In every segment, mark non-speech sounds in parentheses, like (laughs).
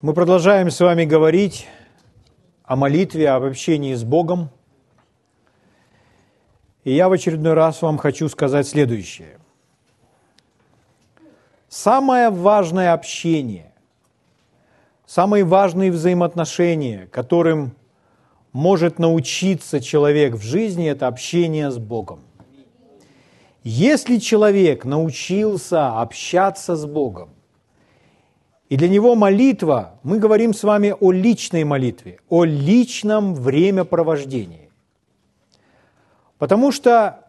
Мы продолжаем с вами говорить о молитве, об общении с Богом. И я в очередной раз вам хочу сказать следующее. Самое важное общение, самые важные взаимоотношения, которым может научиться человек в жизни, это общение с Богом. Если человек научился общаться с Богом, и для него молитва, мы говорим с вами о личной молитве, о личном времяпровождении. Потому что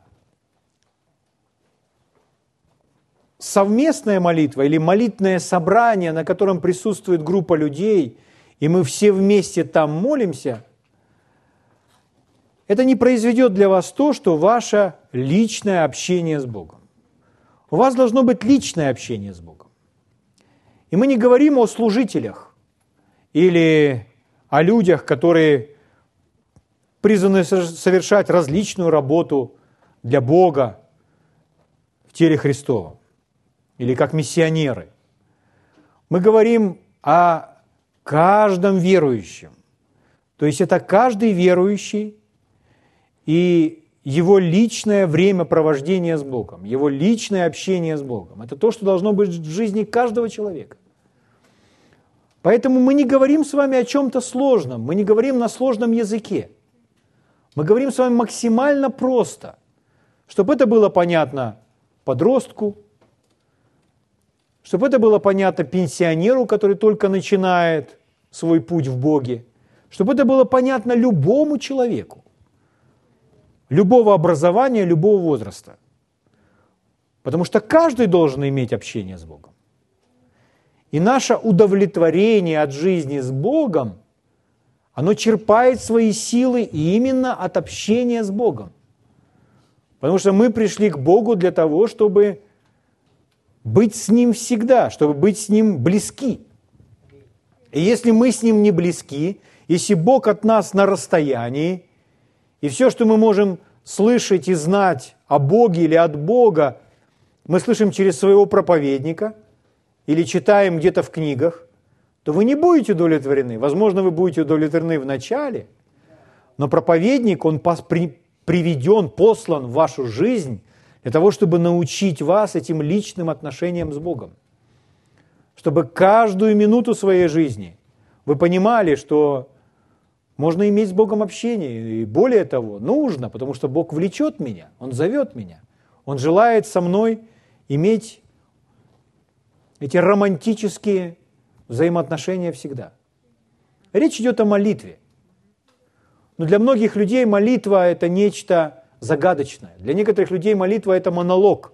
совместная молитва или молитвное собрание, на котором присутствует группа людей, и мы все вместе там молимся, это не произведет для вас то, что ваше личное общение с Богом. У вас должно быть личное общение с Богом. И мы не говорим о служителях или о людях, которые призваны совершать различную работу для Бога в теле Христова или как миссионеры. Мы говорим о каждом верующем. То есть это каждый верующий и его личное времяпровождение с Богом, его личное общение с Богом. Это то, что должно быть в жизни каждого человека. Поэтому мы не говорим с вами о чем-то сложном, мы не говорим на сложном языке. Мы говорим с вами максимально просто, чтобы это было понятно подростку, чтобы это было понятно пенсионеру, который только начинает свой путь в Боге, чтобы это было понятно любому человеку, любого образования, любого возраста. Потому что каждый должен иметь общение с Богом. И наше удовлетворение от жизни с Богом, оно черпает свои силы именно от общения с Богом. Потому что мы пришли к Богу для того, чтобы быть с Ним всегда, чтобы быть с Ним близки. И если мы с Ним не близки, если Бог от нас на расстоянии, и все, что мы можем слышать и знать о Боге или от Бога, мы слышим через своего проповедника – или читаем где-то в книгах, то вы не будете удовлетворены. Возможно, вы будете удовлетворены в начале, но проповедник, он приведен, послан в вашу жизнь для того, чтобы научить вас этим личным отношениям с Богом. Чтобы каждую минуту своей жизни вы понимали, что можно иметь с Богом общение. И более того, нужно, потому что Бог влечет меня, Он зовет меня. Он желает со мной иметь эти романтические взаимоотношения всегда. Речь идет о молитве. Но для многих людей молитва – это нечто загадочное. Для некоторых людей молитва – это монолог,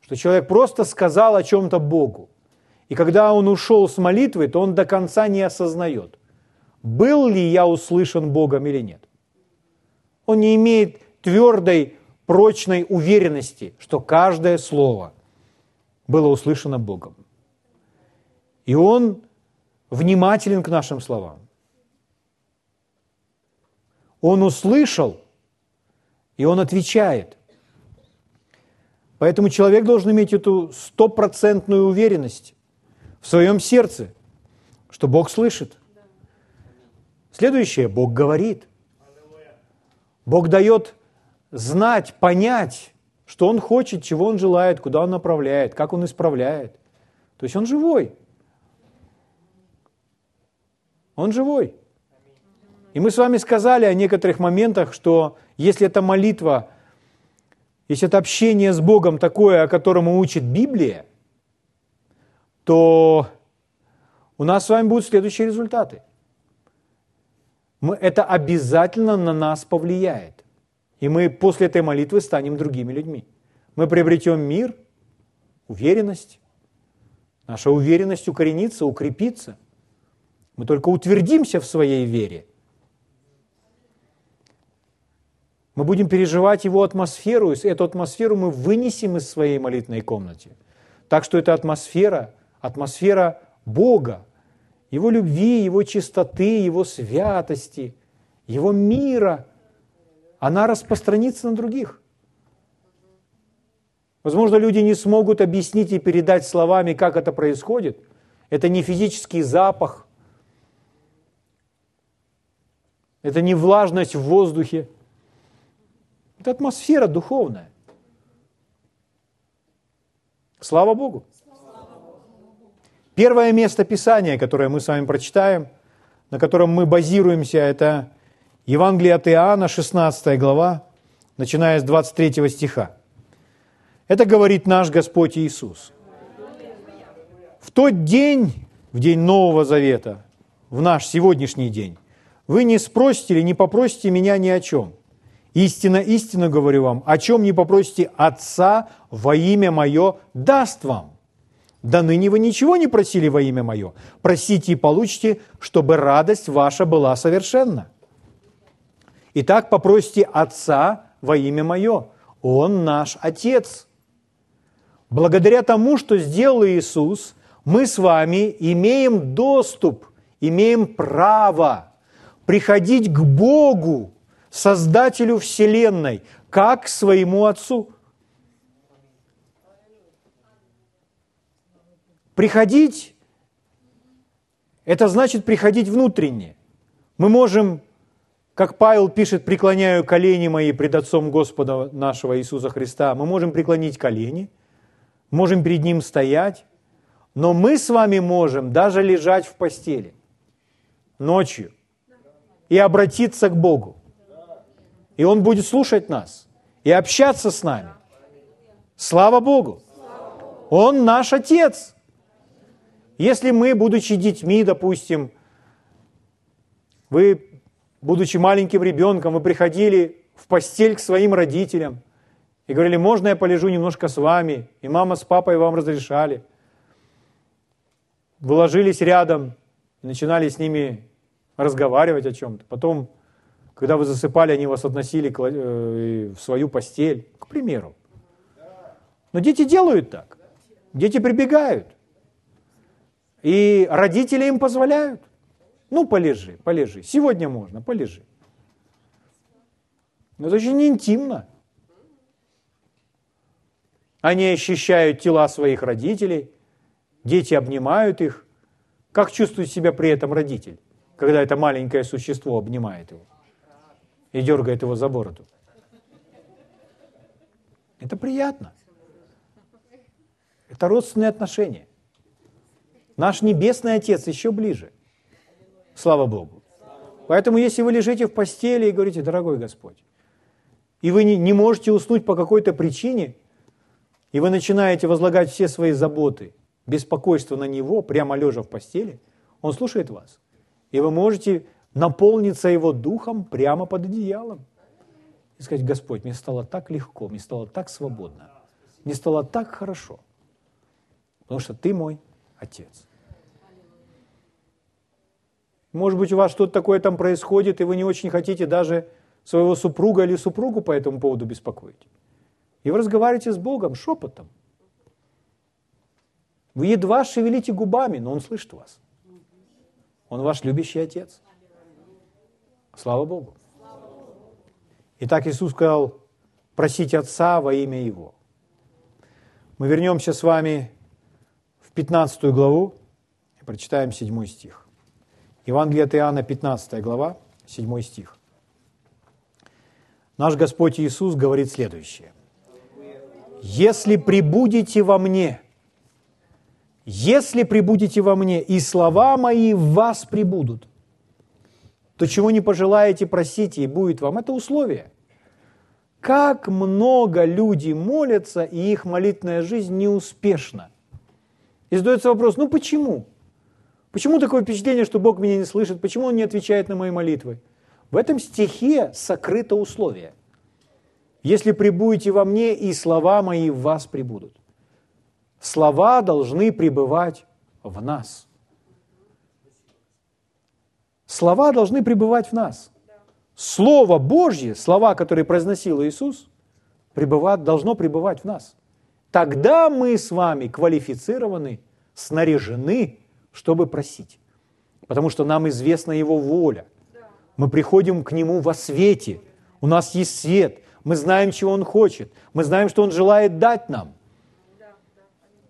что человек просто сказал о чем-то Богу. И когда он ушел с молитвы, то он до конца не осознает, был ли я услышан Богом или нет. Он не имеет твердой, прочной уверенности, что каждое слово – было услышано Богом. И Он внимателен к нашим словам. Он услышал, и он отвечает. Поэтому человек должен иметь эту стопроцентную уверенность в своем сердце, что Бог слышит. Следующее, Бог говорит. Бог дает знать, понять, что он хочет, чего он желает, куда он направляет, как он исправляет. То есть он живой. Он живой. И мы с вами сказали о некоторых моментах, что если это молитва, если это общение с Богом такое, о котором учит Библия, то у нас с вами будут следующие результаты. Мы, это обязательно на нас повлияет. И мы после этой молитвы станем другими людьми. Мы приобретем мир, уверенность. Наша уверенность укоренится, укрепится. Мы только утвердимся в своей вере. Мы будем переживать его атмосферу, и эту атмосферу мы вынесем из своей молитвенной комнаты. Так что эта атмосфера, атмосфера Бога, Его любви, Его чистоты, Его святости, Его мира – она распространится на других. Возможно, люди не смогут объяснить и передать словами, как это происходит. Это не физический запах. Это не влажность в воздухе. Это атмосфера духовная. Слава Богу. Первое место Писания, которое мы с вами прочитаем, на котором мы базируемся, это Евангелие от Иоанна, 16 глава, начиная с 23 стиха. Это говорит наш Господь Иисус. В тот день, в день Нового Завета, в наш сегодняшний день, вы не спросите или не попросите меня ни о чем. Истинно, истинно говорю вам, о чем не попросите Отца во имя Мое, даст вам. Да ныне вы ничего не просили во имя Мое. Просите и получите, чтобы радость ваша была совершенна. Итак, попросите Отца во имя Мое. Он наш Отец. Благодаря тому, что сделал Иисус, мы с вами имеем доступ, имеем право приходить к Богу, Создателю Вселенной, как к своему Отцу. Приходить – это значит приходить внутренне. Мы можем, как Павел пишет, преклоняю колени мои пред Отцом Господа нашего Иисуса Христа, мы можем преклонить колени, можем перед Ним стоять, но мы с вами можем даже лежать в постели ночью и обратиться к Богу. И Он будет слушать нас и общаться с нами. Слава Богу! Он наш Отец. Если мы, будучи детьми, допустим, вы, будучи маленьким ребенком, вы приходили в постель к своим родителям и говорили, можно я полежу немножко с вами, и мама с папой вам разрешали. Вы ложились рядом начинали с ними разговаривать о чем-то. Потом, когда вы засыпали, они вас относили э, в свою постель, к примеру. Но дети делают так. Дети прибегают. И родители им позволяют. Ну, полежи, полежи. Сегодня можно, полежи. Но это очень интимно. Они ощущают тела своих родителей, дети обнимают их. Как чувствует себя при этом родитель? когда это маленькое существо обнимает его и дергает его за бороду. Это приятно. Это родственные отношения. Наш Небесный Отец еще ближе. Слава Богу. Поэтому, если вы лежите в постели и говорите, дорогой Господь, и вы не, можете уснуть по какой-то причине, и вы начинаете возлагать все свои заботы, беспокойство на Него, прямо лежа в постели, Он слушает вас. И вы можете наполниться Его Духом прямо под одеялом. И сказать, Господь, мне стало так легко, мне стало так свободно, мне стало так хорошо, потому что Ты мой Отец. Может быть, у вас что-то такое там происходит, и вы не очень хотите даже своего супруга или супругу по этому поводу беспокоить. И вы разговариваете с Богом шепотом. Вы едва шевелите губами, но Он слышит вас. Он ваш любящий Отец. Слава Богу. Итак, Иисус сказал, просите Отца во имя Его. Мы вернемся с вами в 15 главу и прочитаем 7 стих. Евангелие от Иоанна, 15 глава, 7 стих. Наш Господь Иисус говорит следующее. «Если прибудете во мне, если прибудете во мне, и слова мои в вас прибудут, то чего не пожелаете, просите, и будет вам. Это условие. Как много люди молятся, и их молитвенная жизнь неуспешна. И задается вопрос, ну почему? Почему такое впечатление, что Бог меня не слышит? Почему Он не отвечает на мои молитвы? В этом стихе сокрыто условие. Если прибудете во мне, и слова мои в вас прибудут. Слова должны пребывать в нас. Слова должны пребывать в нас. Слово Божье, слова, которые произносил Иисус, пребывать, должно пребывать в нас. Тогда мы с вами квалифицированы, снаряжены, чтобы просить. Потому что нам известна Его воля. Мы приходим к Нему во свете. У нас есть свет. Мы знаем, чего Он хочет. Мы знаем, что Он желает дать нам.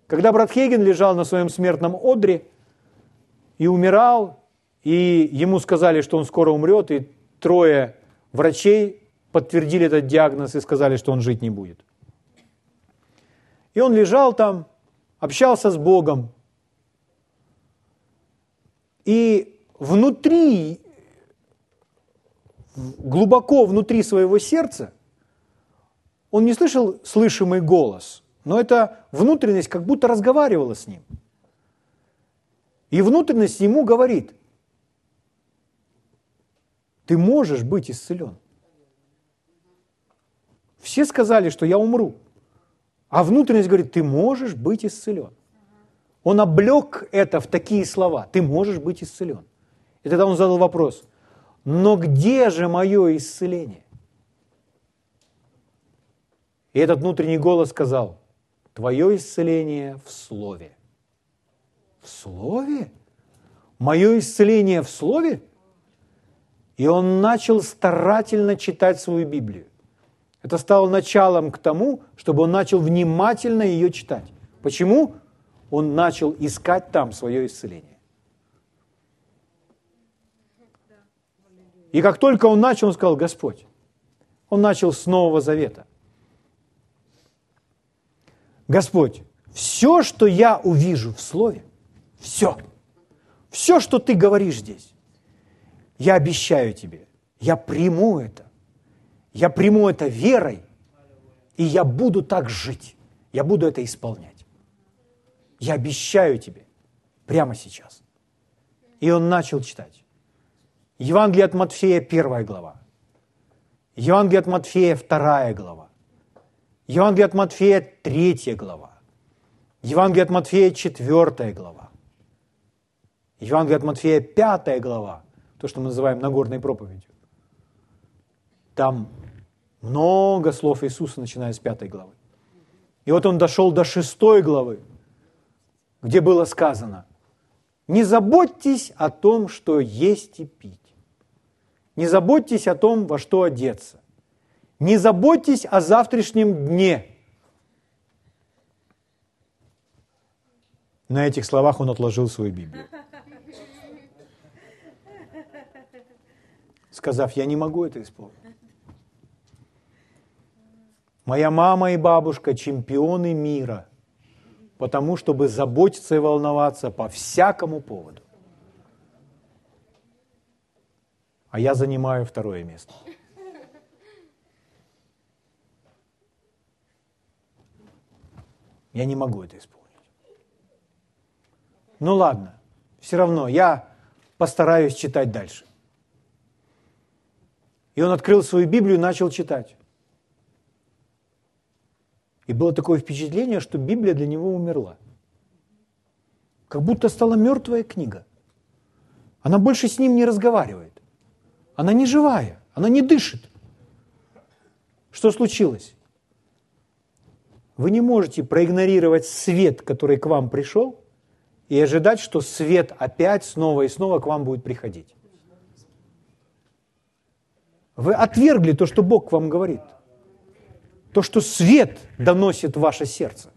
Когда брат Хейген лежал на своем смертном одре, и умирал, и ему сказали, что он скоро умрет, и трое врачей подтвердили этот диагноз и сказали, что он жить не будет. И он лежал там, общался с Богом. И внутри, глубоко внутри своего сердца, он не слышал слышимый голос, но эта внутренность как будто разговаривала с ним. И внутренность ему говорит, ты можешь быть исцелен. Все сказали, что я умру. А внутренность говорит, ты можешь быть исцелен. Он облег это в такие слова. Ты можешь быть исцелен. И тогда он задал вопрос, но где же мое исцеление? И этот внутренний голос сказал, твое исцеление в Слове. В Слове? Мое исцеление в Слове? И он начал старательно читать свою Библию. Это стало началом к тому, чтобы он начал внимательно ее читать. Почему? Он начал искать там свое исцеление. И как только он начал, он сказал, Господь, он начал с Нового Завета. Господь, все, что я увижу в Слове, все, все, что ты говоришь здесь, я обещаю тебе, я приму это. Я приму это верой, и я буду так жить. Я буду это исполнять. Я обещаю тебе прямо сейчас. И он начал читать. Евангелие от Матфея, первая глава. Евангелие от Матфея, вторая глава. Евангелие от Матфея, третья глава. Евангелие от Матфея, четвертая глава. Евангелие от Матфея, пятая глава. То, что мы называем Нагорной проповедью. Там много слов Иисуса, начиная с пятой главы. И вот он дошел до шестой главы, где было сказано, не заботьтесь о том, что есть и пить. Не заботьтесь о том, во что одеться. Не заботьтесь о завтрашнем дне. На этих словах он отложил свою Библию. Сказав, я не могу это исполнить. Моя мама и бабушка – чемпионы мира, потому чтобы заботиться и волноваться по всякому поводу. А я занимаю второе место. Я не могу это исполнить. Ну ладно, все равно я постараюсь читать дальше. И он открыл свою Библию и начал читать. И было такое впечатление, что Библия для него умерла. Как будто стала мертвая книга. Она больше с ним не разговаривает. Она не живая, она не дышит. Что случилось? Вы не можете проигнорировать свет, который к вам пришел, и ожидать, что свет опять снова и снова к вам будет приходить. Вы отвергли то, что Бог к вам говорит – то, что свет доносит в ваше сердце.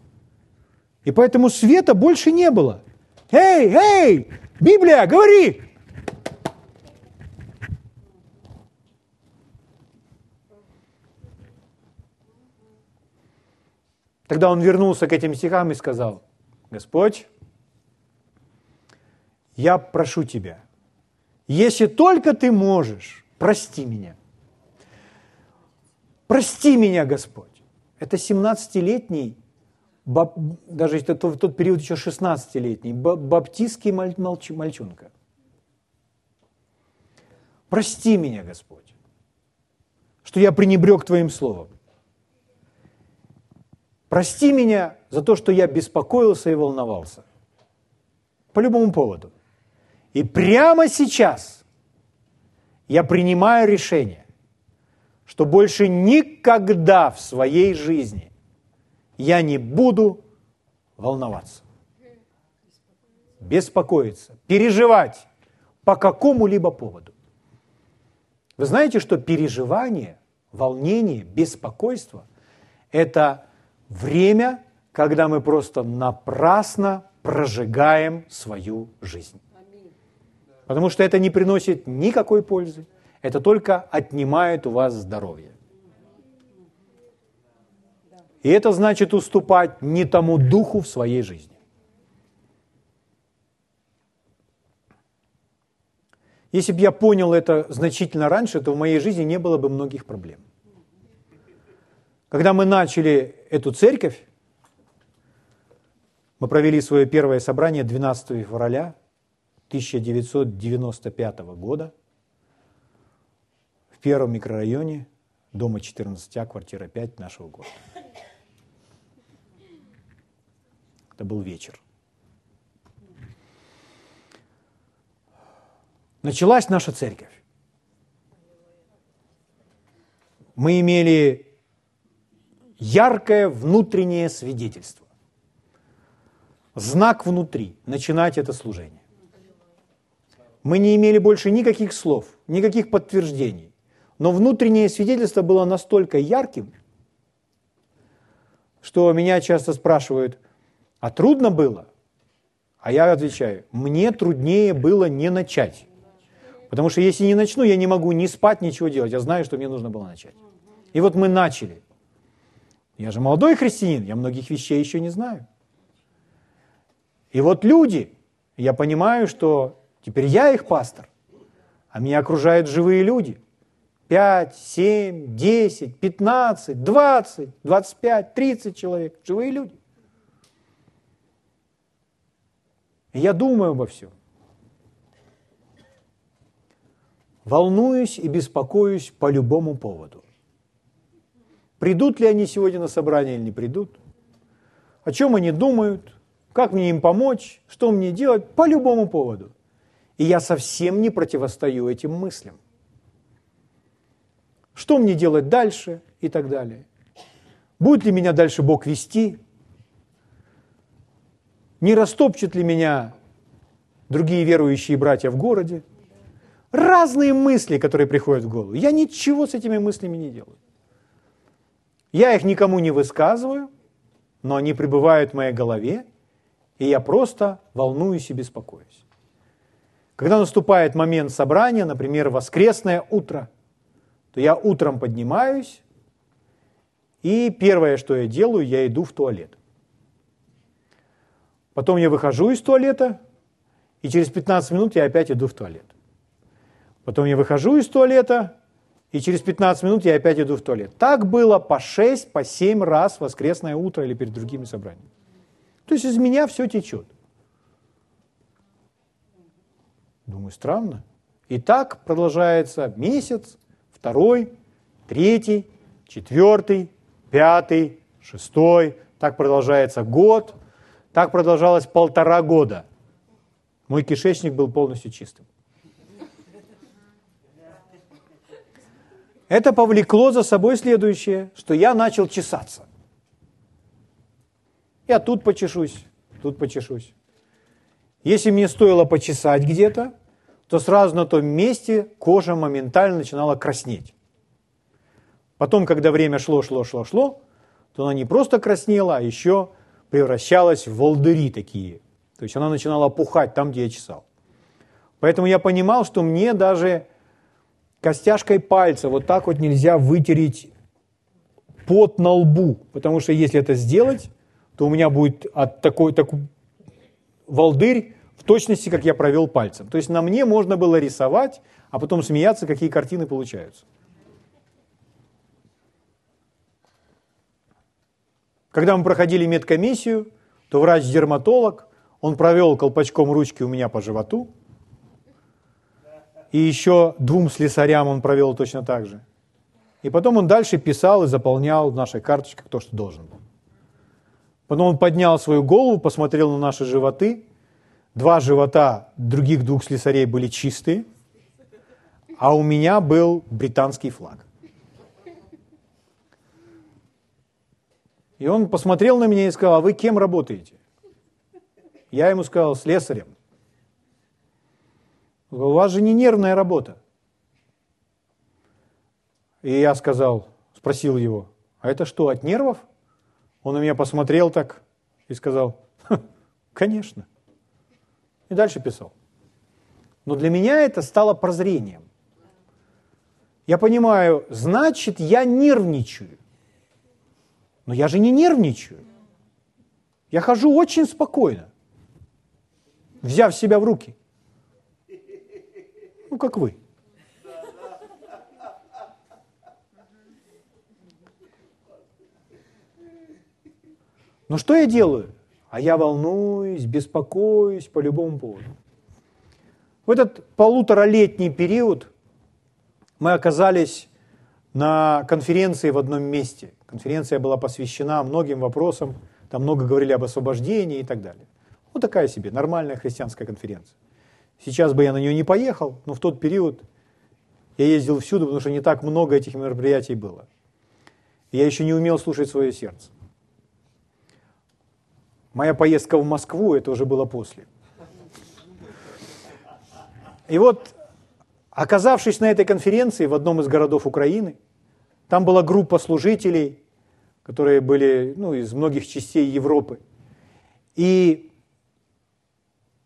И поэтому света больше не было. Эй, эй, Библия, говори! Тогда он вернулся к этим стихам и сказал, Господь, я прошу Тебя, если только Ты можешь, прости меня. Прости меня, Господь. Это 17-летний, даже в тот период еще 16-летний, баптистский мальчонка. Прости меня, Господь, что я пренебрег Твоим Словом. Прости меня за то, что я беспокоился и волновался. По любому поводу. И прямо сейчас я принимаю решение что больше никогда в своей жизни я не буду волноваться, беспокоиться, переживать по какому-либо поводу. Вы знаете, что переживание, волнение, беспокойство – это время, когда мы просто напрасно прожигаем свою жизнь. Потому что это не приносит никакой пользы. Это только отнимает у вас здоровье. И это значит уступать не тому духу в своей жизни. Если бы я понял это значительно раньше, то в моей жизни не было бы многих проблем. Когда мы начали эту церковь, мы провели свое первое собрание 12 февраля 1995 года первом микрорайоне дома 14А, квартира 5 нашего города. Это был вечер. Началась наша церковь. Мы имели яркое внутреннее свидетельство. Знак внутри, начинать это служение. Мы не имели больше никаких слов, никаких подтверждений. Но внутреннее свидетельство было настолько ярким, что меня часто спрашивают, а трудно было? А я отвечаю, мне труднее было не начать. Потому что если не начну, я не могу ни спать, ничего делать. Я знаю, что мне нужно было начать. И вот мы начали. Я же молодой христианин, я многих вещей еще не знаю. И вот люди, я понимаю, что теперь я их пастор, а меня окружают живые люди. 5, 7, 10, 15, 20, 25, 30 человек, живые люди. Я думаю обо всем. Волнуюсь и беспокоюсь по любому поводу. Придут ли они сегодня на собрание или не придут? О чем они думают? Как мне им помочь? Что мне делать? По любому поводу. И я совсем не противостою этим мыслям. Что мне делать дальше и так далее. Будет ли меня дальше Бог вести? Не растопчет ли меня другие верующие братья в городе? Разные мысли, которые приходят в голову. Я ничего с этими мыслями не делаю. Я их никому не высказываю, но они пребывают в моей голове, и я просто волнуюсь и беспокоюсь. Когда наступает момент собрания, например, воскресное утро, то я утром поднимаюсь, и первое, что я делаю, я иду в туалет. Потом я выхожу из туалета, и через 15 минут я опять иду в туалет. Потом я выхожу из туалета, и через 15 минут я опять иду в туалет. Так было по 6, по 7 раз воскресное утро или перед другими собраниями. То есть из меня все течет. Думаю, странно. И так продолжается месяц, второй, третий, четвертый, пятый, шестой. Так продолжается год. Так продолжалось полтора года. Мой кишечник был полностью чистым. Это повлекло за собой следующее, что я начал чесаться. Я тут почешусь, тут почешусь. Если мне стоило почесать где-то, то сразу на том месте кожа моментально начинала краснеть. Потом, когда время шло, шло, шло, шло, то она не просто краснела, а еще превращалась в волдыри такие. То есть она начинала опухать там, где я чесал. Поэтому я понимал, что мне даже костяшкой пальца вот так вот нельзя вытереть пот на лбу, потому что если это сделать, то у меня будет от такой, такой волдырь в точности, как я провел пальцем. То есть на мне можно было рисовать, а потом смеяться, какие картины получаются. Когда мы проходили медкомиссию, то врач-дерматолог, он провел колпачком ручки у меня по животу, и еще двум слесарям он провел точно так же. И потом он дальше писал и заполнял в нашей карточках то, что должен был. Потом он поднял свою голову, посмотрел на наши животы. Два живота других двух слесарей были чистые, а у меня был британский флаг. И он посмотрел на меня и сказал, а вы кем работаете? Я ему сказал, слесарем. У вас же не нервная работа. И я сказал, спросил его, а это что, от нервов? Он на меня посмотрел так и сказал, конечно. И дальше писал. Но для меня это стало прозрением. Я понимаю, значит, я нервничаю. Но я же не нервничаю. Я хожу очень спокойно, взяв себя в руки. Ну, как вы. Но что я делаю? А я волнуюсь, беспокоюсь по любому поводу. В этот полуторалетний период мы оказались на конференции в одном месте. Конференция была посвящена многим вопросам, там много говорили об освобождении и так далее. Вот такая себе нормальная христианская конференция. Сейчас бы я на нее не поехал, но в тот период я ездил всюду, потому что не так много этих мероприятий было. я еще не умел слушать свое сердце. Моя поездка в Москву, это уже было после. И вот, оказавшись на этой конференции в одном из городов Украины, там была группа служителей, которые были ну, из многих частей Европы. И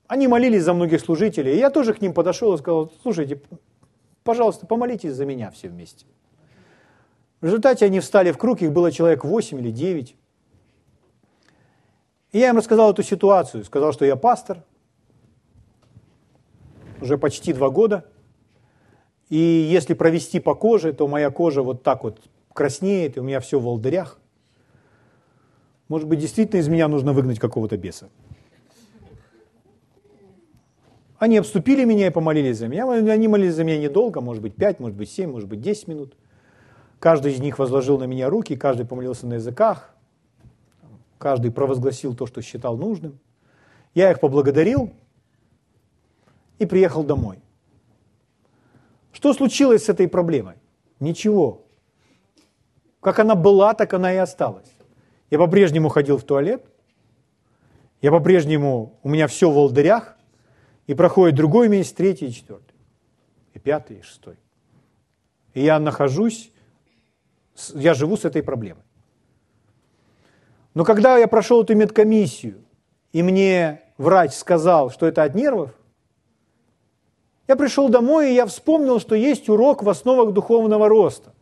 они молились за многих служителей. И я тоже к ним подошел и сказал, слушайте, пожалуйста, помолитесь за меня все вместе. В результате они встали в круг, их было человек 8 или 9. И я им рассказал эту ситуацию, сказал, что я пастор, уже почти два года. И если провести по коже, то моя кожа вот так вот краснеет, и у меня все в волдырях. Может быть, действительно из меня нужно выгнать какого-то беса. Они обступили меня и помолились за меня. Они молились за меня недолго, может быть, 5, может быть, 7, может быть, 10 минут. Каждый из них возложил на меня руки, каждый помолился на языках, каждый провозгласил то, что считал нужным. Я их поблагодарил, и приехал домой. Что случилось с этой проблемой? Ничего. Как она была, так она и осталась. Я по-прежнему ходил в туалет, я по-прежнему, у меня все в волдырях, и проходит другой месяц, третий четвертый, и пятый, и шестой. И я нахожусь, я живу с этой проблемой. Но когда я прошел эту медкомиссию, и мне врач сказал, что это от нервов, я пришел домой, и я вспомнил, что есть урок в основах духовного роста.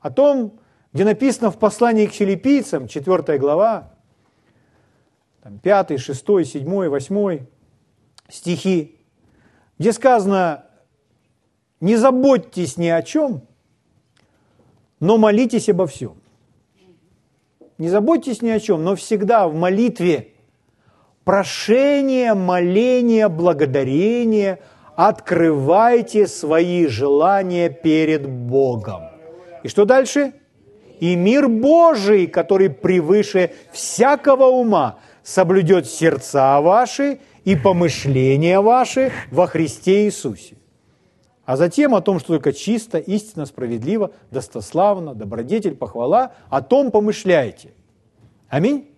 О том, где написано в послании к филиппийцам, 4 глава, там, 5, 6, 7, 8 стихи, где сказано, не заботьтесь ни о чем, но молитесь обо всем. Не заботьтесь ни о чем, но всегда в молитве прошение, моление, благодарение, открывайте свои желания перед Богом. И что дальше? И мир Божий, который превыше всякого ума, соблюдет сердца ваши и помышления ваши во Христе Иисусе. А затем о том, что только чисто, истинно, справедливо, достославно, добродетель, похвала, о том помышляйте. Аминь.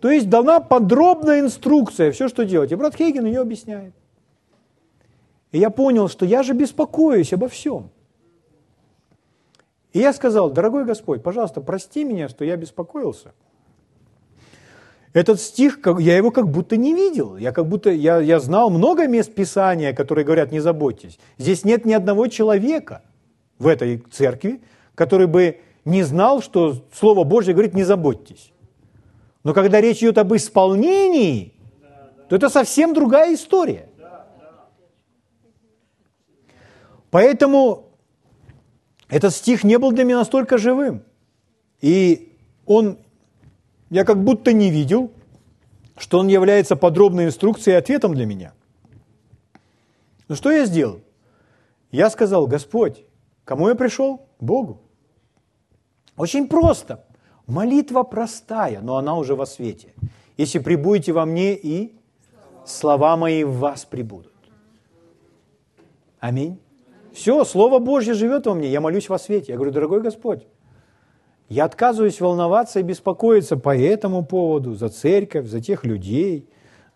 То есть дана подробная инструкция, все, что делать. И брат Хейген ее объясняет. И я понял, что я же беспокоюсь обо всем. И я сказал, дорогой Господь, пожалуйста, прости меня, что я беспокоился. Этот стих, я его как будто не видел. Я как будто, я, я знал много мест Писания, которые говорят, не заботьтесь. Здесь нет ни одного человека в этой церкви, который бы не знал, что Слово Божье говорит, не заботьтесь. Но когда речь идет об исполнении, то это совсем другая история. Поэтому этот стих не был для меня настолько живым. И он, я как будто не видел, что он является подробной инструкцией и ответом для меня. Ну что я сделал? Я сказал, Господь, кому я пришел? Богу. Очень просто. Молитва простая, но она уже во свете. Если прибудете во мне, и слова мои в вас прибудут. Аминь. Все, Слово Божье живет во мне, я молюсь во свете. Я говорю, дорогой Господь, я отказываюсь волноваться и беспокоиться по этому поводу, за церковь, за тех людей,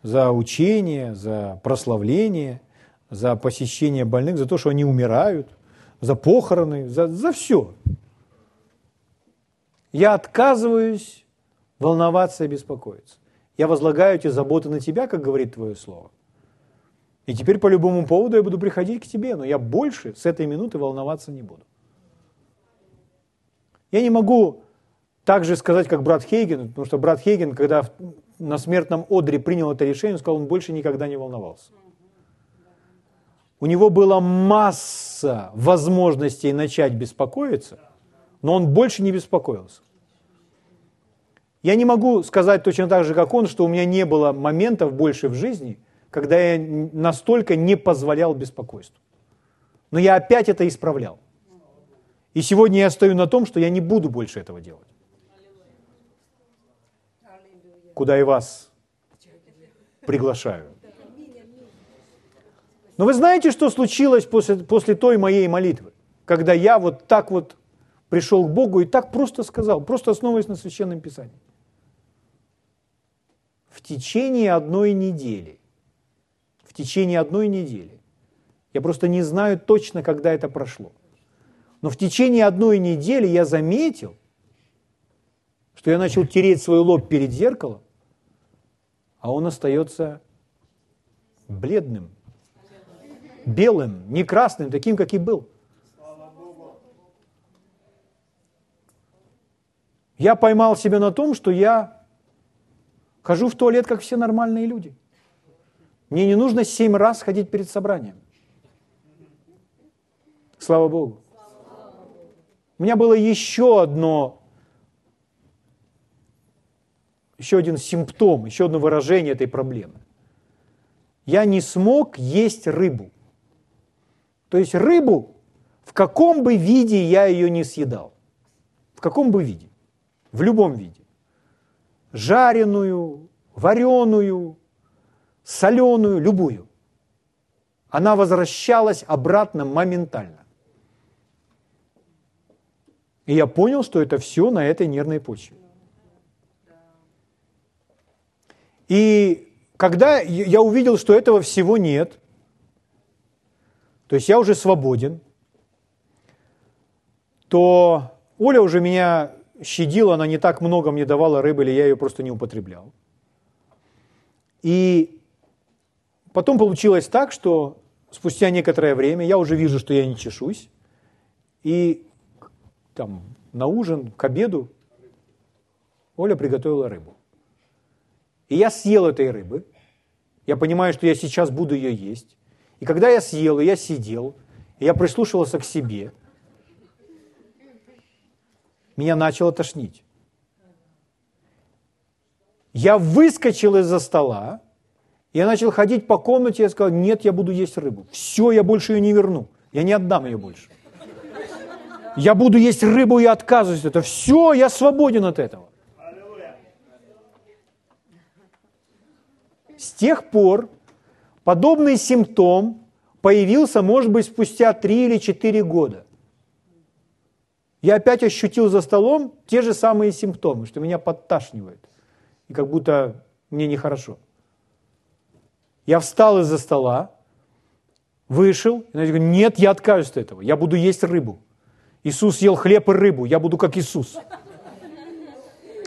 за учение, за прославление, за посещение больных, за то, что они умирают, за похороны, за, за все. Я отказываюсь волноваться и беспокоиться. Я возлагаю эти заботы на тебя, как говорит твое слово. И теперь по любому поводу я буду приходить к тебе, но я больше с этой минуты волноваться не буду. Я не могу так же сказать, как брат Хейген, потому что брат Хейген, когда на смертном одре принял это решение, он сказал, он больше никогда не волновался. У него была масса возможностей начать беспокоиться, но он больше не беспокоился. Я не могу сказать точно так же, как он, что у меня не было моментов больше в жизни, когда я настолько не позволял беспокойству. Но я опять это исправлял. И сегодня я стою на том, что я не буду больше этого делать. Куда и вас приглашаю. Но вы знаете, что случилось после, после той моей молитвы, когда я вот так вот пришел к Богу и так просто сказал, просто основываясь на Священном Писании. В течение одной недели, в течение одной недели, я просто не знаю точно, когда это прошло, но в течение одной недели я заметил, что я начал тереть свой лоб перед зеркалом, а он остается бледным, белым, не красным, таким, как и был. Я поймал себя на том, что я хожу в туалет, как все нормальные люди. Мне не нужно семь раз ходить перед собранием. Слава Богу. У меня было еще одно, еще один симптом, еще одно выражение этой проблемы. Я не смог есть рыбу. То есть рыбу, в каком бы виде я ее не съедал. В каком бы виде. В любом виде. Жареную, вареную, соленую, любую. Она возвращалась обратно моментально. И я понял, что это все на этой нервной почве. И когда я увидел, что этого всего нет, то есть я уже свободен, то Оля уже меня щадила, она не так много мне давала рыбы, или я ее просто не употреблял. И потом получилось так, что спустя некоторое время я уже вижу, что я не чешусь, и там на ужин, к обеду Оля приготовила рыбу. И я съел этой рыбы. Я понимаю, что я сейчас буду ее есть. И когда я съел, и я сидел, и я прислушивался к себе, меня начало тошнить. Я выскочил из-за стола, я начал ходить по комнате, я сказал, нет, я буду есть рыбу. Все, я больше ее не верну. Я не отдам ее больше я буду есть рыбу и отказываюсь от этого. Все, я свободен от этого. С тех пор подобный симптом появился, может быть, спустя три или четыре года. Я опять ощутил за столом те же самые симптомы, что меня подташнивает. И как будто мне нехорошо. Я встал из-за стола, вышел, и говорю, нет, я откажусь от этого, я буду есть рыбу. Иисус ел хлеб и рыбу, я буду как Иисус.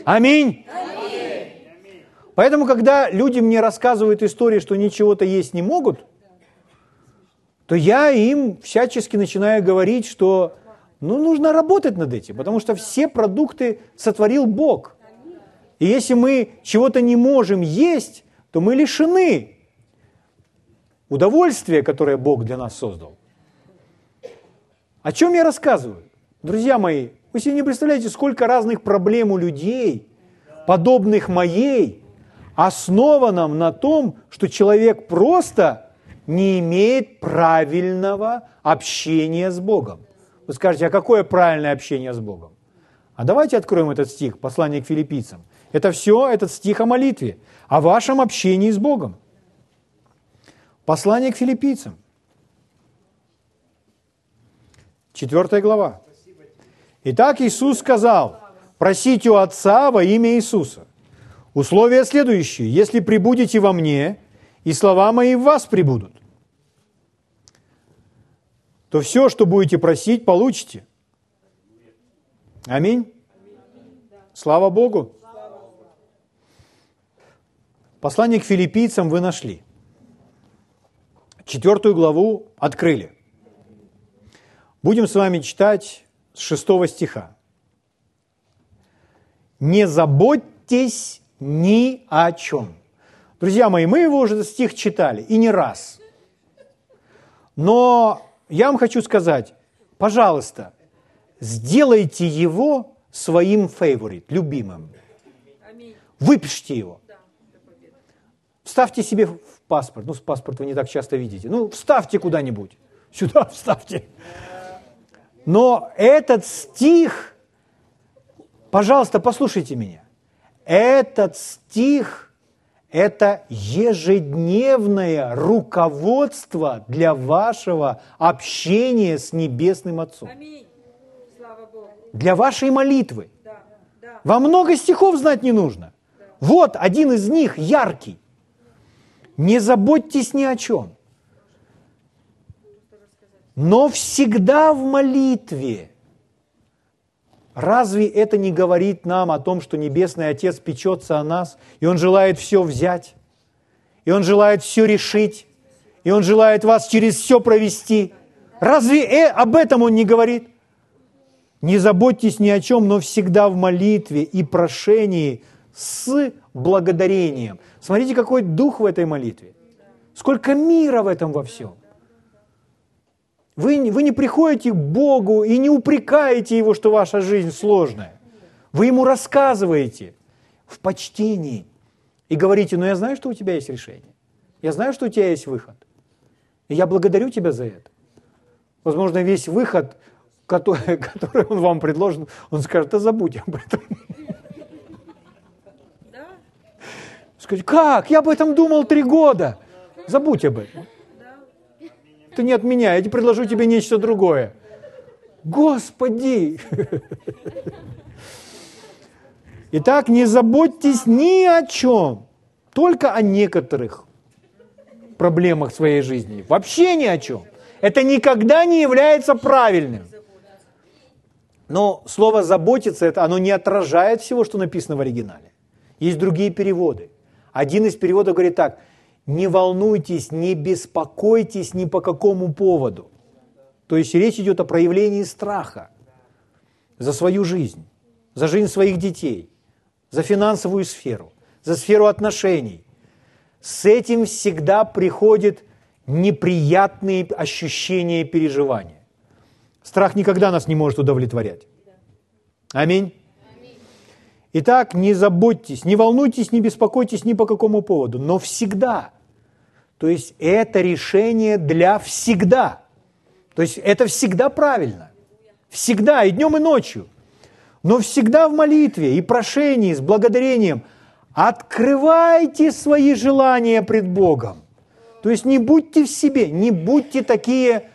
Аминь. Поэтому, когда люди мне рассказывают истории, что они чего-то есть не могут, то я им всячески начинаю говорить, что ну, нужно работать над этим, потому что все продукты сотворил Бог. И если мы чего-то не можем есть, то мы лишены удовольствия, которое Бог для нас создал. О чем я рассказываю? Друзья мои, вы себе не представляете, сколько разных проблем у людей, подобных моей, основанном на том, что человек просто не имеет правильного общения с Богом. Вы скажете, а какое правильное общение с Богом? А давайте откроем этот стих, послание к филиппийцам. Это все, этот стих о молитве, о вашем общении с Богом. Послание к филиппийцам. Четвертая глава. Итак, Иисус сказал, просите у Отца во имя Иисуса. Условия следующие. Если прибудете во мне, и слова мои в вас прибудут, то все, что будете просить, получите. Аминь. Слава Богу. Послание к филиппийцам вы нашли. Четвертую главу открыли. Будем с вами читать с шестого стиха. «Не заботьтесь ни о чем». Друзья мои, мы его уже этот стих читали, и не раз. Но я вам хочу сказать, пожалуйста, сделайте его своим фейворит, любимым. Выпишите его. Вставьте себе в паспорт. Ну, с паспорт вы не так часто видите. Ну, вставьте куда-нибудь. Сюда вставьте. Но этот стих, пожалуйста, послушайте меня. Этот стих – это ежедневное руководство для вашего общения с Небесным Отцом. Для вашей молитвы. Вам много стихов знать не нужно. Вот один из них, яркий. Не заботьтесь ни о чем. Но всегда в молитве. Разве это не говорит нам о том, что Небесный Отец печется о нас, и Он желает все взять, и Он желает все решить, и Он желает вас через все провести? Разве э, об этом Он не говорит? Не заботьтесь ни о чем, но всегда в молитве и прошении с благодарением. Смотрите, какой дух в этой молитве. Сколько мира в этом во всем. Вы, вы не приходите к Богу и не упрекаете Его, что ваша жизнь сложная. Вы Ему рассказываете в почтении и говорите, ну я знаю, что у тебя есть решение. Я знаю, что у тебя есть выход. И я благодарю тебя за это. Возможно, весь выход, который, (laughs) который он вам предложен, он скажет, да забудь об этом. Сказать, как? Я об этом думал три года. Забудь об этом. Ты не от меня, я тебе предложу тебе нечто другое. Господи! Итак, не заботьтесь ни о чем, только о некоторых проблемах своей жизни. Вообще ни о чем. Это никогда не является правильным. Но слово «заботиться» это оно не отражает всего, что написано в оригинале. Есть другие переводы. Один из переводов говорит так, не волнуйтесь, не беспокойтесь ни по какому поводу. То есть речь идет о проявлении страха за свою жизнь, за жизнь своих детей, за финансовую сферу, за сферу отношений. С этим всегда приходят неприятные ощущения и переживания. Страх никогда нас не может удовлетворять. Аминь. Итак, не заботьтесь, не волнуйтесь, не беспокойтесь ни по какому поводу, но всегда. То есть это решение для всегда. То есть это всегда правильно. Всегда, и днем, и ночью. Но всегда в молитве и прошении, с благодарением. Открывайте свои желания пред Богом. То есть не будьте в себе, не будьте такие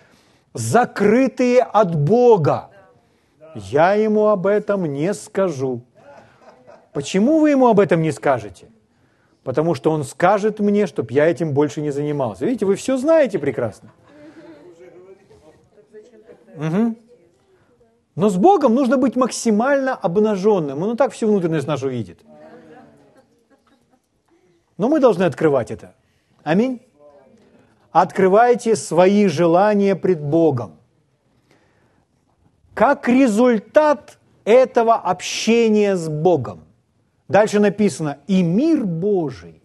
закрытые от Бога. Я ему об этом не скажу. Почему вы ему об этом не скажете? Потому что он скажет мне, чтобы я этим больше не занимался. Видите, вы все знаете прекрасно. Угу. Но с Богом нужно быть максимально обнаженным. Он и так всю внутренность нашу видит. Но мы должны открывать это. Аминь. Открывайте свои желания пред Богом. Как результат этого общения с Богом – Дальше написано «и мир Божий».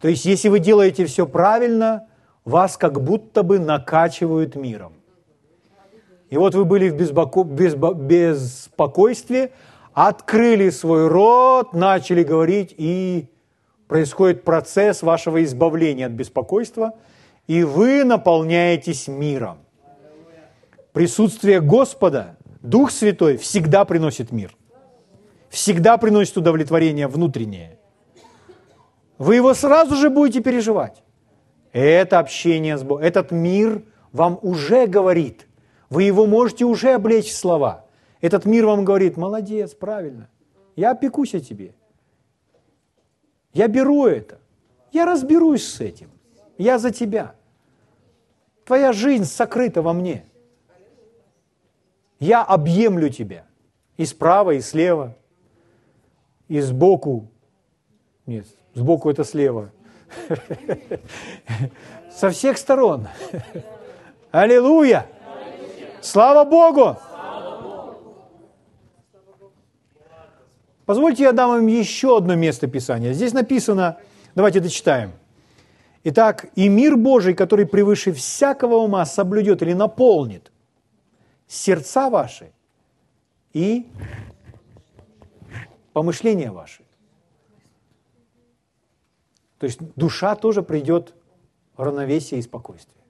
То есть, если вы делаете все правильно, вас как будто бы накачивают миром. И вот вы были в беспокойстве, открыли свой рот, начали говорить, и происходит процесс вашего избавления от беспокойства, и вы наполняетесь миром. Присутствие Господа, Дух Святой всегда приносит мир – всегда приносит удовлетворение внутреннее. Вы его сразу же будете переживать. Это общение с Богом, этот мир вам уже говорит. Вы его можете уже облечь в слова. Этот мир вам говорит, молодец, правильно, я опекусь о тебе. Я беру это. Я разберусь с этим. Я за тебя. Твоя жизнь сокрыта во мне. Я объемлю тебя и справа, и слева – и сбоку, нет, сбоку это слева, Со всех сторон. Аллилуйя! Слава Богу! Позвольте я дам вам еще одно место Писания. Здесь написано, давайте дочитаем. Итак, и мир Божий, который превыше всякого ума соблюдет или наполнит сердца ваши и помышления ваши. То есть душа тоже придет в равновесие и спокойствие.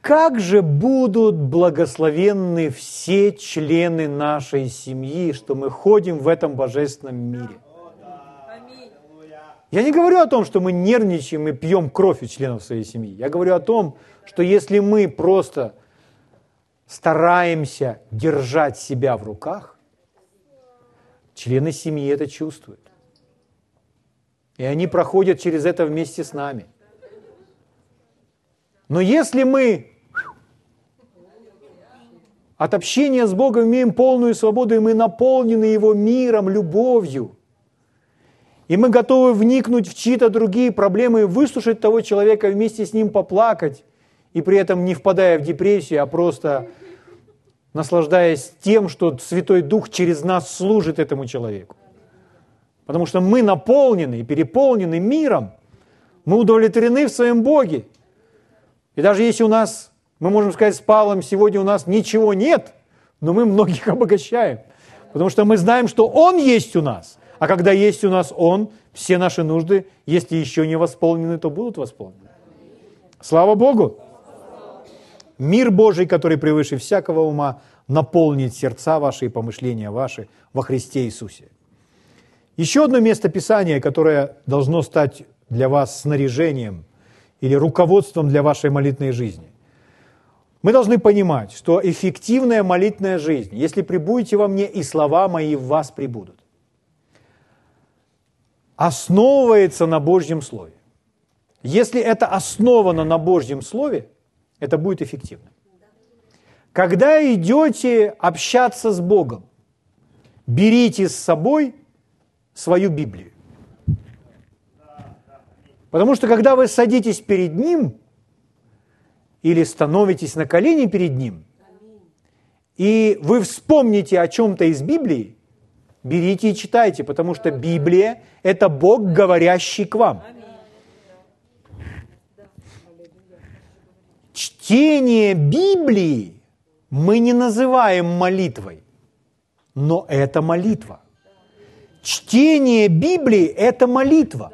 Как же будут благословенны все члены нашей семьи, что мы ходим в этом божественном мире? Я не говорю о том, что мы нервничаем и пьем кровь у членов своей семьи. Я говорю о том, что если мы просто стараемся держать себя в руках, члены семьи это чувствуют. И они проходят через это вместе с нами. Но если мы от общения с Богом имеем полную свободу, и мы наполнены Его миром, любовью. И мы готовы вникнуть в чьи-то другие проблемы и выслушать того человека, вместе с ним поплакать, и при этом не впадая в депрессию, а просто наслаждаясь тем, что Святой Дух через нас служит этому человеку. Потому что мы наполнены и переполнены миром. Мы удовлетворены в своем Боге. И даже если у нас мы можем сказать с Павлом, сегодня у нас ничего нет, но мы многих (laughs) обогащаем. Потому что мы знаем, что Он есть у нас. А когда есть у нас Он, все наши нужды, если еще не восполнены, то будут восполнены. Слава Богу! Мир Божий, который превыше всякого ума, наполнит сердца ваши и помышления ваши во Христе Иисусе. Еще одно место Писания, которое должно стать для вас снаряжением или руководством для вашей молитвной жизни. Мы должны понимать, что эффективная молитвенная жизнь, если прибудете во мне, и слова мои в вас прибудут, основывается на Божьем Слове. Если это основано на Божьем Слове, это будет эффективно. Когда идете общаться с Богом, берите с собой свою Библию. Потому что когда вы садитесь перед Ним, или становитесь на колени перед Ним, и вы вспомните о чем-то из Библии, берите и читайте, потому что Библия – это Бог, говорящий к вам. Чтение Библии мы не называем молитвой, но это молитва. Чтение Библии – это молитва.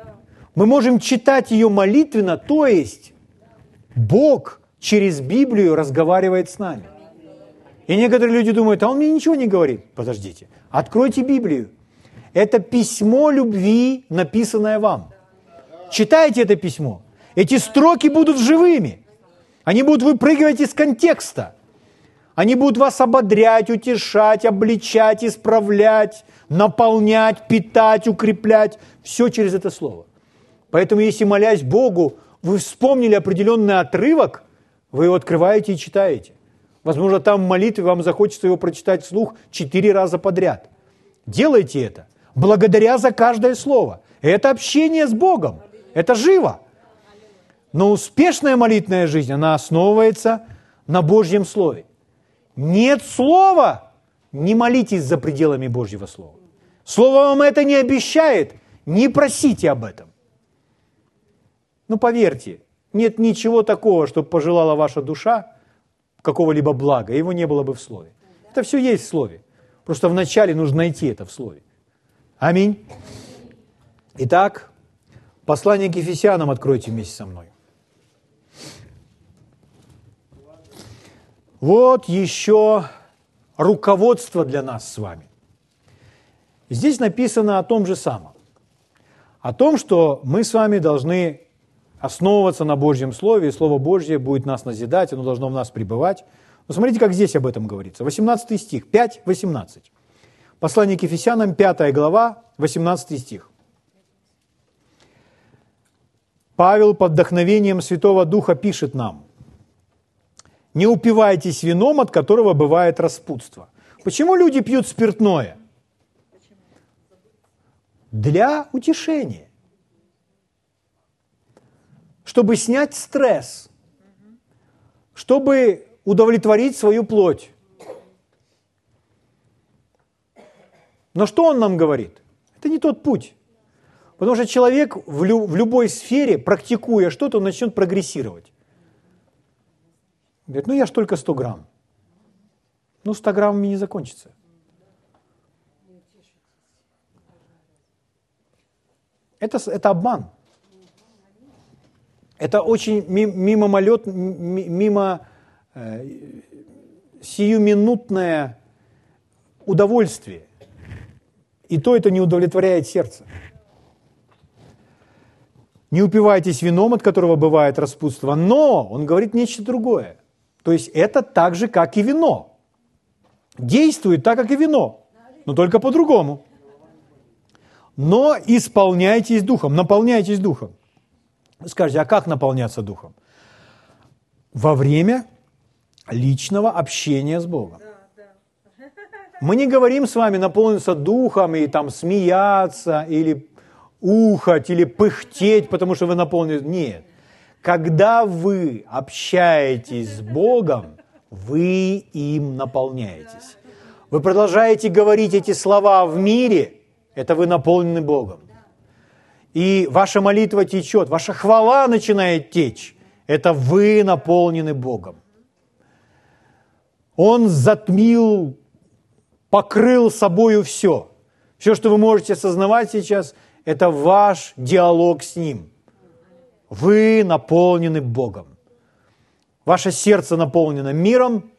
Мы можем читать ее молитвенно, то есть Бог через Библию разговаривает с нами. И некоторые люди думают, а он мне ничего не говорит. Подождите, откройте Библию. Это письмо любви, написанное вам. Читайте это письмо. Эти строки будут живыми. Они будут выпрыгивать из контекста. Они будут вас ободрять, утешать, обличать, исправлять, наполнять, питать, укреплять. Все через это слово. Поэтому, если молясь Богу, вы вспомнили определенный отрывок – вы его открываете и читаете. Возможно, там в молитве вам захочется его прочитать вслух четыре раза подряд. Делайте это, благодаря за каждое слово. Это общение с Богом, это живо. Но успешная молитвенная жизнь, она основывается на Божьем Слове. Нет слова, не молитесь за пределами Божьего Слова. Слово вам это не обещает, не просите об этом. Ну, поверьте, нет ничего такого, что пожелала ваша душа, какого-либо блага, его не было бы в Слове. Это все есть в Слове. Просто вначале нужно найти это в Слове. Аминь. Итак, послание к Ефесянам откройте вместе со мной. Вот еще руководство для нас с вами. Здесь написано о том же самом. О том, что мы с вами должны основываться на Божьем Слове, и Слово Божье будет нас назидать, оно должно в нас пребывать. Но смотрите, как здесь об этом говорится. 18 стих, 5-18. Послание к Ефесянам, 5 глава, 18 стих. Павел под вдохновением Святого Духа пишет нам, «Не упивайтесь вином, от которого бывает распутство». Почему люди пьют спиртное? Для утешения. чтобы снять стресс, чтобы удовлетворить свою плоть. Но что он нам говорит? Это не тот путь. Потому что человек в, лю- в любой сфере, практикуя что-то, он начнет прогрессировать. Говорит, ну я ж только 100 грамм. Ну 100 граммами не закончится. Это, это обман. Это очень мимомолет, мимо э, сиюминутное удовольствие. И то это не удовлетворяет сердце. Не упивайтесь вином, от которого бывает распутство, но он говорит нечто другое. То есть это так же, как и вино. Действует так, как и вино, но только по-другому. Но исполняйтесь духом, наполняйтесь духом. Вы скажете, а как наполняться духом? Во время личного общения с Богом. Мы не говорим с вами наполниться духом и там смеяться или ухать или пыхтеть, потому что вы наполнены. Нет. Когда вы общаетесь с Богом, вы им наполняетесь. Вы продолжаете говорить эти слова в мире, это вы наполнены Богом. И ваша молитва течет, ваша хвала начинает течь. Это вы наполнены Богом. Он затмил, покрыл собою все. Все, что вы можете осознавать сейчас – это ваш диалог с Ним. Вы наполнены Богом. Ваше сердце наполнено миром,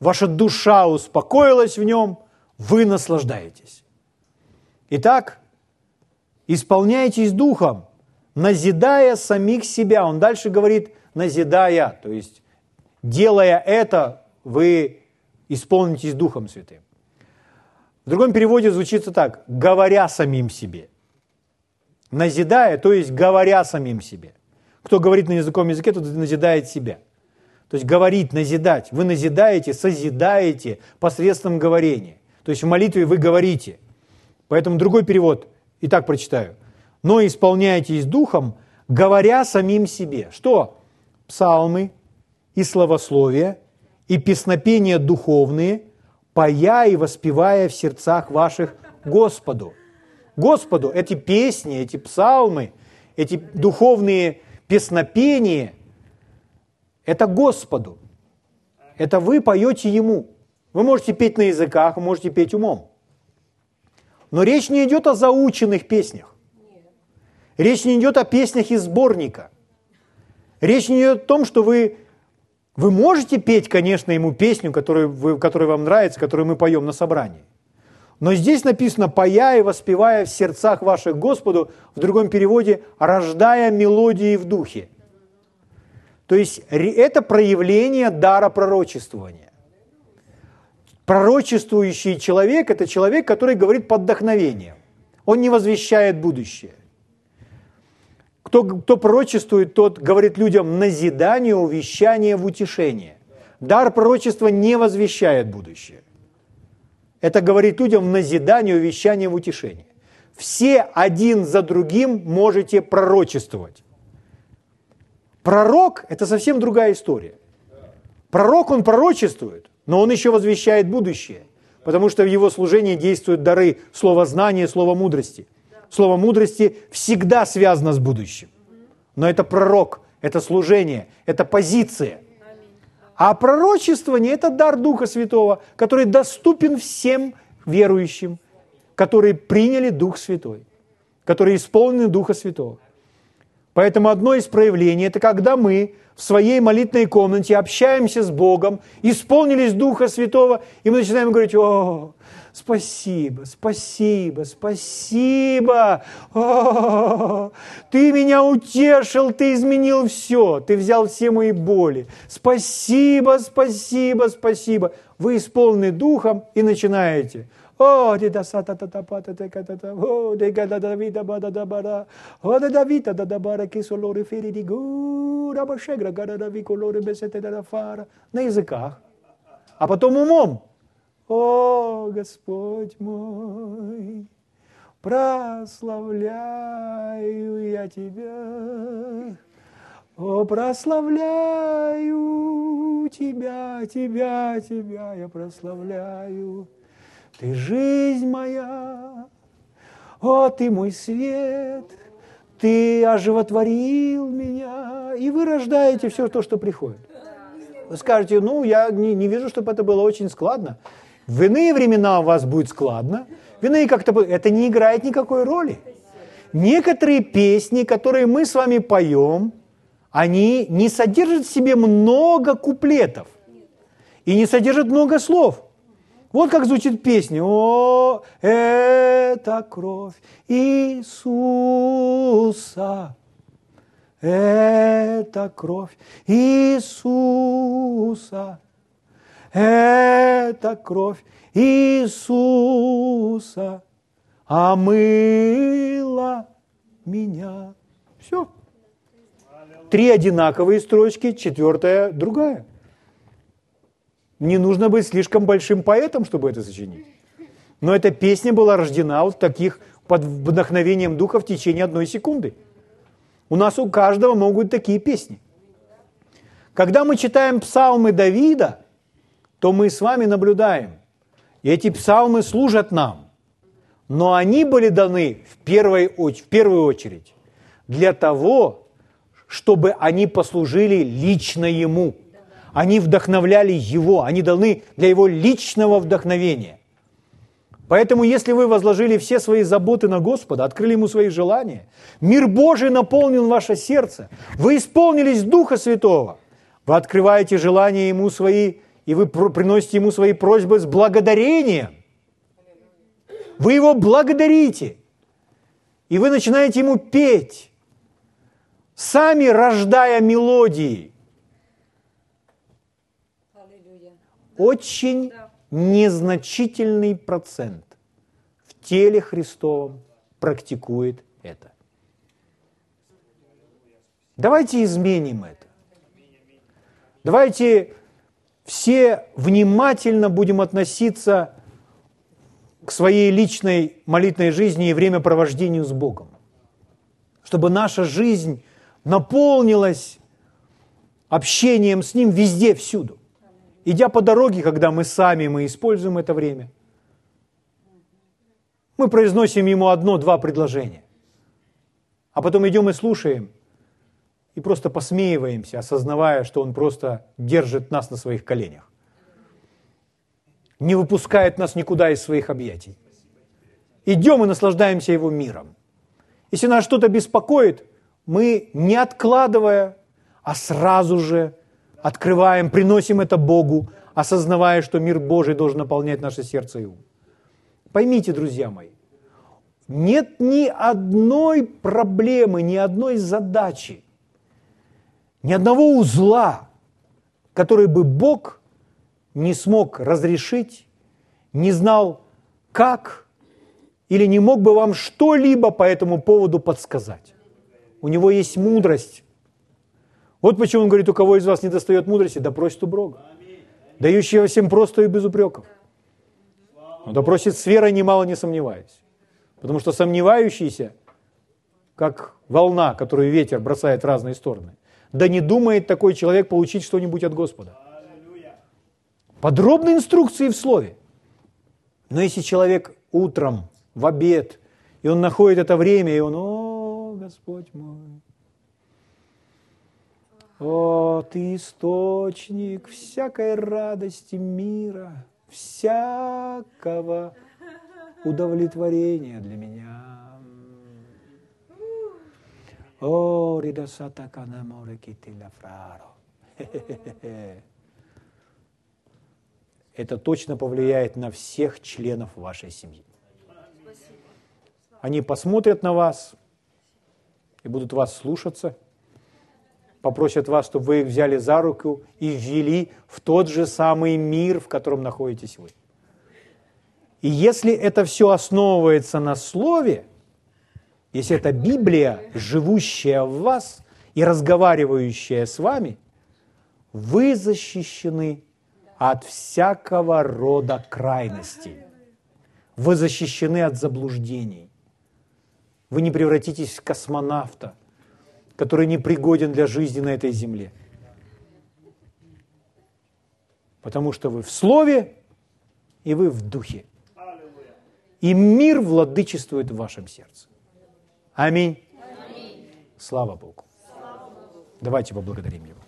ваша душа успокоилась в нем, вы наслаждаетесь. Итак, исполняйтесь духом, назидая самих себя. Он дальше говорит, назидая, то есть делая это, вы исполнитесь Духом Святым. В другом переводе звучится так, говоря самим себе назидая, то есть говоря самим себе. Кто говорит на языковом языке, тот назидает себя. То есть говорить, назидать. Вы назидаете, созидаете посредством говорения. То есть в молитве вы говорите. Поэтому другой перевод, и так прочитаю. Но исполняйтесь духом, говоря самим себе. Что? Псалмы и словословия, и песнопения духовные, пая и воспевая в сердцах ваших Господу – Господу эти песни, эти псалмы, эти духовные песнопения, это Господу. Это вы поете Ему. Вы можете петь на языках, вы можете петь умом. Но речь не идет о заученных песнях. Речь не идет о песнях из сборника. Речь не идет о том, что вы, вы можете петь, конечно, ему песню, которую, вы, которая вам нравится, которую мы поем на собрании. Но здесь написано «пая и воспевая в сердцах ваших Господу», в другом переводе «рождая мелодии в духе». То есть это проявление дара пророчествования. Пророчествующий человек – это человек, который говорит под вдохновением. Он не возвещает будущее. Кто, кто пророчествует, тот говорит людям назидание, увещание, в утешение. Дар пророчества не возвещает будущее. Это говорит людям в назидание, увещание, в утешение. Все один за другим можете пророчествовать. Пророк – это совсем другая история. Пророк, он пророчествует, но он еще возвещает будущее, потому что в его служении действуют дары слова знания, слова мудрости. Слово мудрости всегда связано с будущим. Но это пророк, это служение, это позиция – а пророчествование – это дар Духа Святого, который доступен всем верующим, которые приняли Дух Святой, которые исполнены Духа Святого. Поэтому одно из проявлений – это когда мы в своей молитвенной комнате общаемся с Богом, исполнились Духа Святого, и мы начинаем говорить, о, Спасибо, спасибо, спасибо. О, ты меня утешил, ты изменил все, ты взял все мои боли. Спасибо, спасибо, спасибо. Вы исполнены духом и начинаете. О, деда сата та та па та та та о, дега да да вида ба да да ба да, о да да вита да да ба ра ки солори фери ди гу, раба шегра гара да ви колори бесете да фара. На языках. А потом умом. О, Господь мой, прославляю я Тебя. О, прославляю тебя, тебя, тебя я прославляю. Ты жизнь моя, о, ты мой свет, ты оживотворил меня. И вы рождаете все то, что приходит. Вы скажете, ну, я не, не вижу, чтобы это было очень складно. В иные времена у вас будет складно, в иные как-то... Это не играет никакой роли. Некоторые песни, которые мы с вами поем, они не содержат в себе много куплетов и не содержат много слов. Вот как звучит песня. О, это кровь Иисуса. Это кровь Иисуса. Это кровь Иисуса омыла меня. Все. Три одинаковые строчки, четвертая другая. Не нужно быть слишком большим поэтом, чтобы это сочинить. Но эта песня была рождена вот таких под вдохновением духа в течение одной секунды. У нас у каждого могут такие песни. Когда мы читаем псалмы Давида, то мы с вами наблюдаем. И эти псалмы служат нам. Но они были даны в, первой, в первую очередь для того, чтобы они послужили лично Ему. Они вдохновляли Его, они даны для Его личного вдохновения. Поэтому, если вы возложили все свои заботы на Господа, открыли Ему свои желания, мир Божий наполнил ваше сердце, вы исполнились Духа Святого, вы открываете желания Ему свои, и вы приносите Ему свои просьбы с благодарением. Вы Его благодарите, и вы начинаете Ему петь сами рождая мелодии. Очень незначительный процент в теле Христовом практикует это. Давайте изменим это. Давайте все внимательно будем относиться к своей личной молитвной жизни и времяпровождению с Богом. Чтобы наша жизнь наполнилась общением с Ним везде, всюду. Идя по дороге, когда мы сами, мы используем это время, мы произносим Ему одно-два предложения, а потом идем и слушаем, и просто посмеиваемся, осознавая, что Он просто держит нас на своих коленях, не выпускает нас никуда из своих объятий. Идем и наслаждаемся Его миром. Если нас что-то беспокоит – мы, не откладывая, а сразу же открываем, приносим это Богу, осознавая, что мир Божий должен наполнять наше сердце и ум. Поймите, друзья мои, нет ни одной проблемы, ни одной задачи, ни одного узла, который бы Бог не смог разрешить, не знал, как, или не мог бы вам что-либо по этому поводу подсказать у него есть мудрость. Вот почему он говорит, у кого из вас не достает мудрости, да просит у Бога, дающего всем просто и без упреков. Да просит с верой, немало не сомневаясь. Потому что сомневающийся, как волна, которую ветер бросает в разные стороны, да не думает такой человек получить что-нибудь от Господа. Подробные инструкции в слове. Но если человек утром, в обед, и он находит это время, и он, о, Господь мой. О, Ты источник всякой радости мира, всякого удовлетворения для меня. О, ридасата канаморе китиля фраро. Это точно повлияет на всех членов вашей семьи. Они посмотрят на вас, и будут вас слушаться, попросят вас, чтобы вы их взяли за руку и ввели в тот же самый мир, в котором находитесь вы. И если это все основывается на Слове, если это Библия, живущая в вас и разговаривающая с вами, вы защищены от всякого рода крайностей. Вы защищены от заблуждений. Вы не превратитесь в космонавта, который не пригоден для жизни на этой земле. Потому что вы в Слове и вы в Духе. И мир владычествует в вашем сердце. Аминь. Слава Богу. Давайте поблагодарим Его.